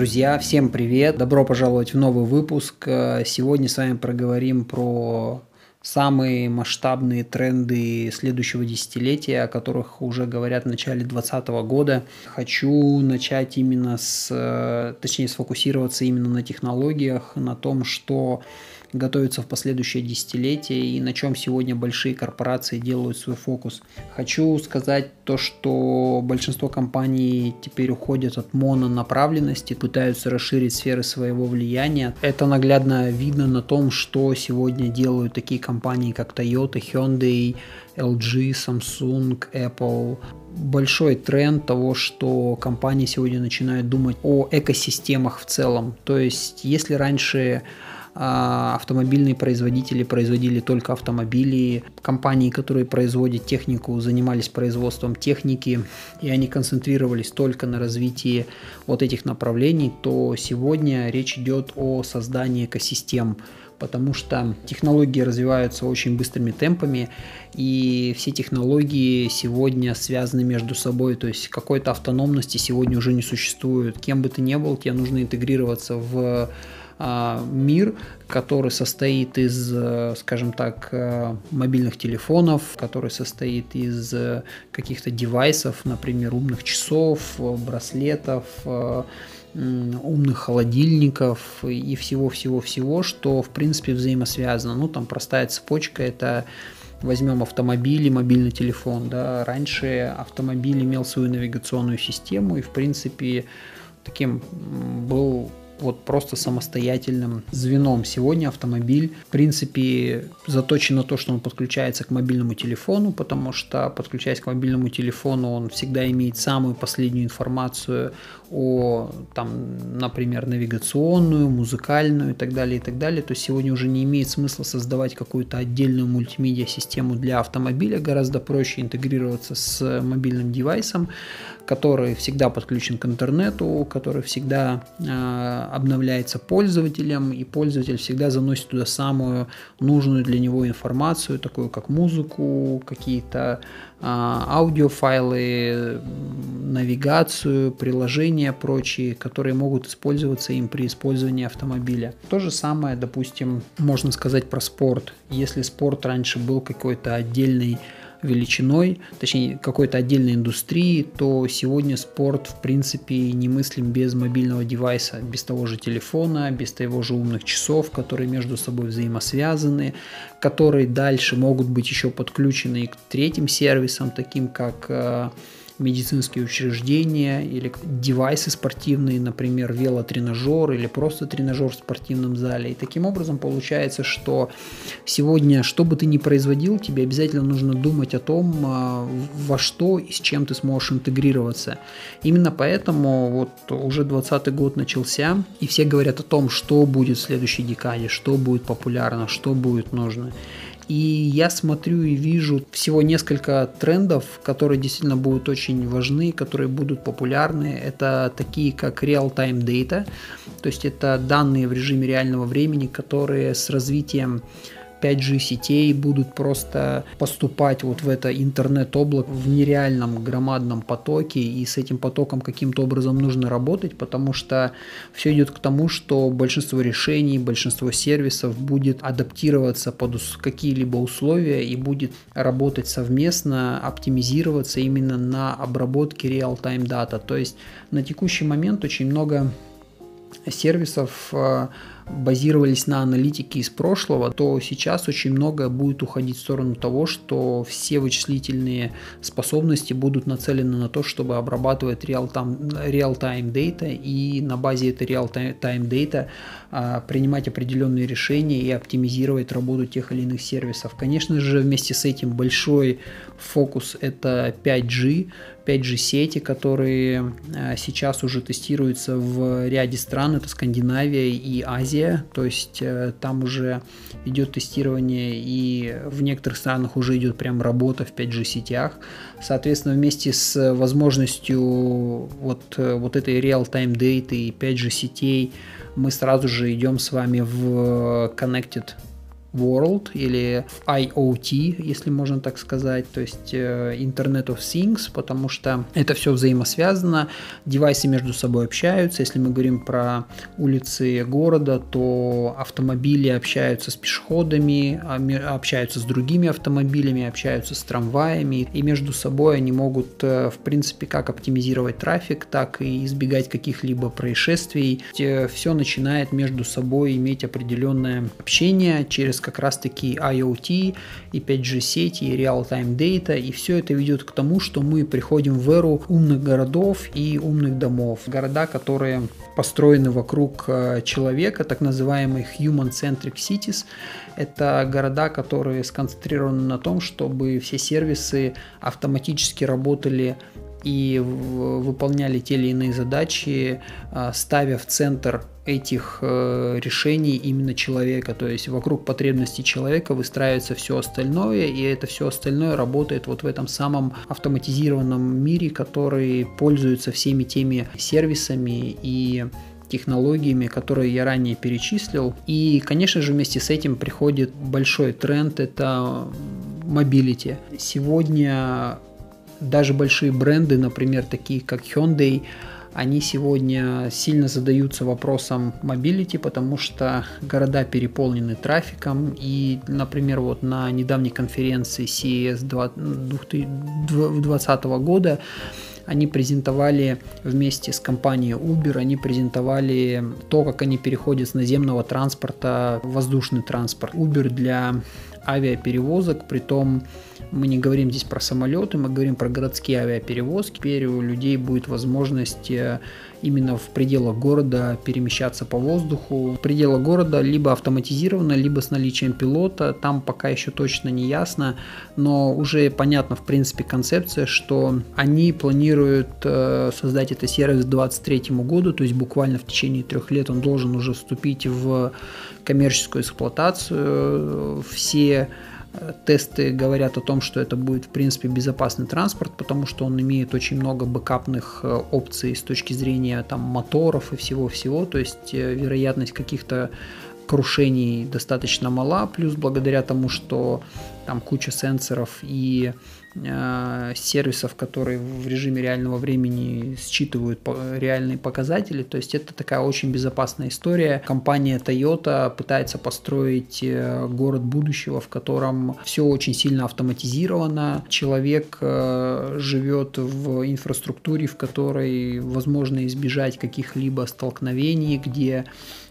Друзья, всем привет! Добро пожаловать в новый выпуск. Сегодня с вами проговорим про самые масштабные тренды следующего десятилетия, о которых уже говорят в начале 2020 года. Хочу начать именно с, точнее, сфокусироваться именно на технологиях, на том, что готовится в последующее десятилетие и на чем сегодня большие корпорации делают свой фокус. Хочу сказать то, что большинство компаний теперь уходят от мононаправленности, пытаются расширить сферы своего влияния. Это наглядно видно на том, что сегодня делают такие компании, как Toyota, Hyundai, LG, Samsung, Apple. Большой тренд того, что компании сегодня начинают думать о экосистемах в целом. То есть, если раньше автомобильные производители производили только автомобили, компании, которые производят технику, занимались производством техники, и они концентрировались только на развитии вот этих направлений, то сегодня речь идет о создании экосистем, потому что технологии развиваются очень быстрыми темпами, и все технологии сегодня связаны между собой, то есть какой-то автономности сегодня уже не существует. Кем бы ты ни был, тебе нужно интегрироваться в а, мир, который состоит из, э, скажем так, э, мобильных телефонов, который состоит из э, каких-то девайсов, например, умных часов, браслетов, умных холодильников и всего-всего-всего, что в принципе взаимосвязано. Ну, там простая цепочка – это возьмем автомобиль и мобильный телефон. Да. Раньше автомобиль имел свою навигационную систему и, в принципе, таким был вот просто самостоятельным звеном. Сегодня автомобиль, в принципе, заточен на то, что он подключается к мобильному телефону, потому что, подключаясь к мобильному телефону, он всегда имеет самую последнюю информацию о, там, например, навигационную, музыкальную и так далее, и так далее. То есть сегодня уже не имеет смысла создавать какую-то отдельную мультимедиа-систему для автомобиля, гораздо проще интегрироваться с мобильным девайсом, который всегда подключен к интернету, который всегда э, обновляется пользователем, и пользователь всегда заносит туда самую нужную для него информацию, такую как музыку, какие-то э, аудиофайлы, навигацию, приложения прочие, которые могут использоваться им при использовании автомобиля. То же самое, допустим, можно сказать про спорт. Если спорт раньше был какой-то отдельный величиной, точнее какой-то отдельной индустрии, то сегодня спорт в принципе не мыслим без мобильного девайса, без того же телефона, без того же умных часов, которые между собой взаимосвязаны, которые дальше могут быть еще подключены и к третьим сервисам, таким как э, медицинские учреждения или девайсы спортивные, например, велотренажер или просто тренажер в спортивном зале. И таким образом получается, что сегодня, что бы ты ни производил, тебе обязательно нужно думать о том, а, во что и с чем ты сможешь интегрироваться. Именно поэтому вот уже 20 год начался, и все говорят о том, что будет в следующей декаде, что будет популярно, что будет нужно. И я смотрю и вижу всего несколько трендов, которые действительно будут очень важны, которые будут популярны. Это такие как real-time data, то есть это данные в режиме реального времени, которые с развитием 5G сетей будут просто поступать вот в это интернет-облако в нереальном громадном потоке, и с этим потоком каким-то образом нужно работать, потому что все идет к тому, что большинство решений, большинство сервисов будет адаптироваться под какие-либо условия и будет работать совместно, оптимизироваться именно на обработке real-time data. То есть на текущий момент очень много сервисов а, базировались на аналитике из прошлого, то сейчас очень многое будет уходить в сторону того, что все вычислительные способности будут нацелены на то, чтобы обрабатывать real-time, data и на базе этой real-time data а, принимать определенные решения и оптимизировать работу тех или иных сервисов. Конечно же, вместе с этим большой фокус это 5G, 5G сети, которые а, сейчас уже тестируются в ряде стран, это Скандинавия и Азия, то есть э, там уже идет тестирование и в некоторых странах уже идет прям работа в 5G сетях. Соответственно, вместе с возможностью вот, э, вот этой real-time data и 5G сетей мы сразу же идем с вами в Connected World или IoT, если можно так сказать, то есть э, Internet of Things, потому что это все взаимосвязано, девайсы между собой общаются. Если мы говорим про улицы города, то автомобили общаются с пешеходами, а общаются с другими автомобилями, общаются с трамваями, и между собой они могут, э, в принципе, как оптимизировать трафик, так и избегать каких-либо происшествий. Э, все начинает между собой иметь определенное общение через как раз-таки IoT и 5G сети, и real-time data, и все это ведет к тому, что мы приходим в эру умных городов и умных домов. Города, которые построены вокруг э, человека, так называемые human-centric cities, это города, которые сконцентрированы на том, чтобы все сервисы автоматически работали и выполняли те или иные задачи, э, ставя в центр этих э, решений именно человека. То есть вокруг потребностей человека выстраивается все остальное, и это все остальное работает вот в этом самом автоматизированном мире, который пользуется всеми теми сервисами и технологиями, которые я ранее перечислил. И, конечно же, вместе с этим приходит большой тренд, это mobility. Сегодня даже большие бренды, например, такие как Hyundai, они сегодня сильно задаются вопросом mobility, потому что города переполнены трафиком. И, например, вот на недавней конференции CES 2020 года они презентовали вместе с компанией Uber, они презентовали то, как они переходят с наземного транспорта в воздушный транспорт. Uber для авиаперевозок, при том мы не говорим здесь про самолеты, мы говорим про городские авиаперевозки. Теперь у людей будет возможность э, именно в пределах города перемещаться по воздуху. В пределах города либо автоматизированно, либо с наличием пилота. Там пока еще точно не ясно, но уже понятна в принципе концепция, что они планируют э, создать это сервис к 2023 году, то есть буквально в течение трех лет он должен уже вступить в коммерческую эксплуатацию. Все Тесты говорят о том, что это будет, в принципе, безопасный транспорт, потому что он имеет очень много бэкапных э, опций с точки зрения там, моторов и всего-всего, то есть э, вероятность каких-то крушений достаточно мала, плюс благодаря тому, что там куча сенсоров и сервисов, которые в режиме реального времени считывают реальные показатели. То есть это такая очень безопасная история. Компания Toyota пытается построить э, город будущего, в котором все очень сильно автоматизировано. Человек э, живет в инфраструктуре, в которой возможно избежать каких-либо столкновений, где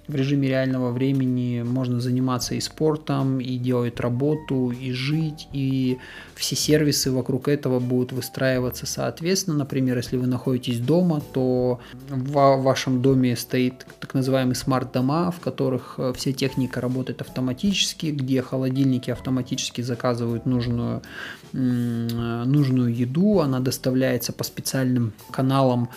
в режиме реального времени можно заниматься и спортом, и делать работу, и жить, и все сервисы вокруг этого будут выстраиваться соответственно. Например, если вы находитесь дома, то в вашем доме стоит так называемый смарт-дома, в которых э, вся техника работает автоматически, где холодильники автоматически заказывают нужную, нужную еду, она доставляется по специальным каналам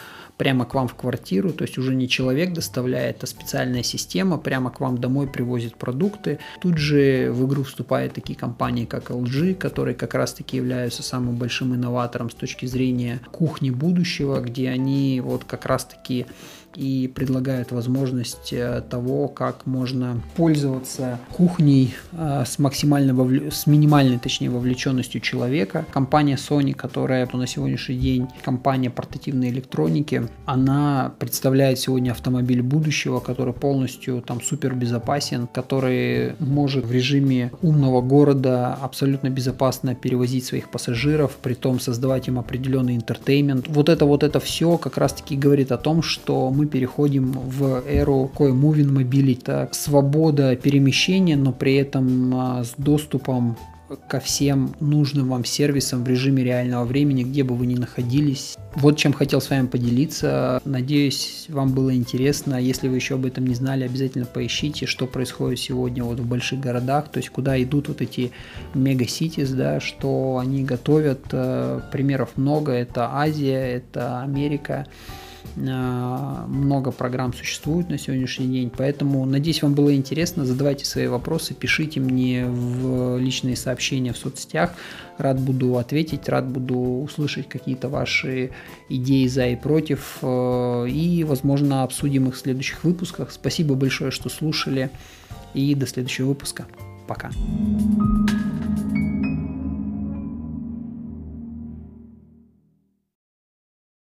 прямо к вам в квартиру, то есть уже не человек доставляет, а специальная система прямо к вам домой привозит продукты. Тут же в игру вступают такие компании, как LG, которые как раз-таки являются самым большим инноватором с точки зрения кухни будущего, где они вот как раз-таки и предлагают возможность э, того, как можно пользоваться кухней э, с максимально вовле... с минимальной, точнее, вовлеченностью человека. Компания Sony, которая на сегодняшний день компания портативной электроники, она представляет сегодня автомобиль будущего, который полностью там супер безопасен, который может в режиме умного города абсолютно безопасно перевозить своих пассажиров, при том создавать им определенный интертеймент. Вот это вот это все как раз таки говорит о том, что мы мы переходим в эру такой moving mobility, свобода перемещения, но при этом а, с доступом ко всем нужным вам сервисам в режиме реального времени, где бы вы ни находились. Вот чем хотел с вами поделиться. Надеюсь, вам было интересно. Если вы еще об этом не знали, обязательно поищите, что происходит сегодня вот в больших городах, то есть куда идут вот эти мега-ситис, да, что они готовят. Э, примеров много. Это Азия, это Америка. А, много программ существует на сегодняшний день, поэтому надеюсь, вам было интересно. Задавайте свои вопросы, пишите мне в личные сообщения в соцсетях. Рад буду ответить, рад буду услышать какие-то ваши идеи за и против. Э, и, возможно, обсудим их в следующих выпусках. Спасибо большое, что слушали. И до следующего выпуска. Пока.